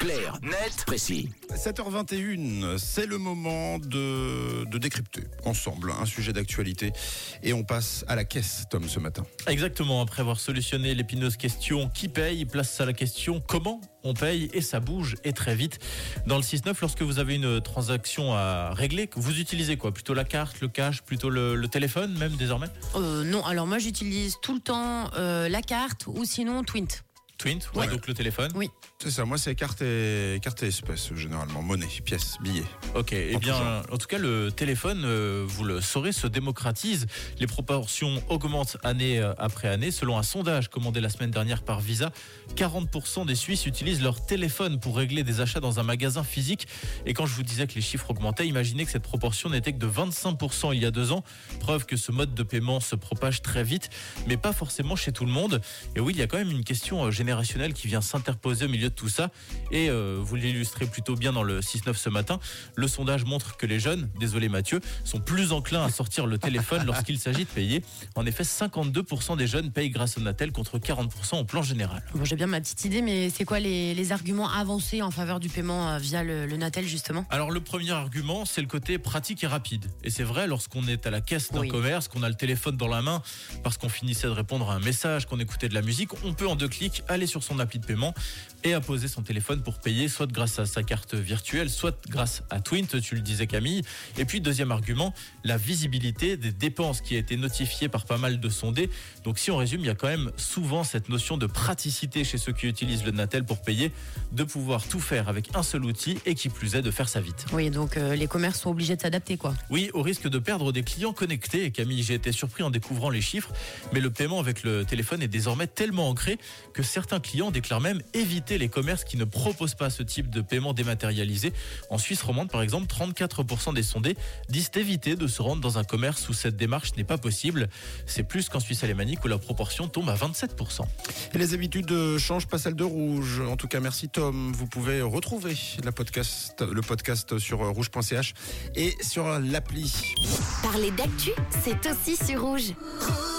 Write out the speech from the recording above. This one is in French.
Clair, net, précis. 7h21, c'est le moment de, de décrypter ensemble un sujet d'actualité. Et on passe à la caisse, Tom, ce matin. Exactement, après avoir solutionné l'épineuse question qui paye, place à la question comment on paye et ça bouge et très vite. Dans le 6-9, lorsque vous avez une transaction à régler, vous utilisez quoi? Plutôt la carte, le cash, plutôt le, le téléphone même désormais? Euh, non, alors moi j'utilise tout le temps euh, la carte ou sinon Twint. Twint, ouais, donc le téléphone. Oui. C'est ça, moi c'est carte et, carte et espèces, généralement. Monnaie, pièces, billets. Ok, eh En tout bien, genre. en tout cas, le téléphone, euh, vous le saurez, se démocratise. Les proportions augmentent année euh, après année. Selon un sondage commandé la semaine dernière par Visa, 40% des Suisses utilisent leur téléphone pour régler des achats dans un magasin physique. Et quand je vous disais que les chiffres augmentaient, imaginez que cette proportion n'était que de 25% il y a deux ans. Preuve que ce mode de paiement se propage très vite, mais pas forcément chez tout le monde. Et oui, il y a quand même une question euh, qui vient s'interposer au milieu de tout ça. Et euh, vous l'illustrez plutôt bien dans le 6-9 ce matin. Le sondage montre que les jeunes, désolé Mathieu, sont plus enclins à sortir le téléphone lorsqu'il s'agit de payer. En effet, 52% des jeunes payent grâce au Natel contre 40% au plan général. Bon, j'ai bien ma petite idée, mais c'est quoi les, les arguments avancés en faveur du paiement euh, via le, le Natel justement? Alors le premier argument, c'est le côté pratique et rapide. Et c'est vrai, lorsqu'on est à la caisse d'un Oui. commerce, qu'on a le téléphone dans la main, parce qu'on finissait de répondre à un message, qu'on écoutait de la musique, on peut en deux clics aller sur son appli de paiement et apposer son téléphone pour payer, soit grâce à sa carte virtuelle, soit grâce à Twint, tu le disais Camille. Et puis deuxième argument, la visibilité des dépenses qui a été notifiée par pas mal de sondés. Donc si on résume, il y a quand même souvent cette notion de praticité chez ceux qui utilisent le Natel pour payer, de pouvoir tout faire avec un seul outil et qui plus est de faire ça vite. Oui, donc euh, les commerces sont obligés de s'adapter quoi. Oui, au risque de perdre des clients connectés. Et Camille, j'ai été surpris en découvrant les chiffres, mais le paiement avec le téléphone est désormais tellement ancré que certains clients déclarent même éviter les commerces qui ne proposent pas ce type de paiement dématérialisé. En Suisse romande, par exemple, 34% des sondés disent éviter de se rendre dans un commerce où cette démarche n'est pas possible. C'est plus qu'en Suisse alémanique où la proportion tombe à 27%. Et les habitudes euh, changent, pas celles de rouge. En tout cas, merci Tom. Vous pouvez retrouver la podcast, le podcast sur euh, rouge.ch et sur l'appli. Parler d'actu, c'est aussi sur rouge. Rouge.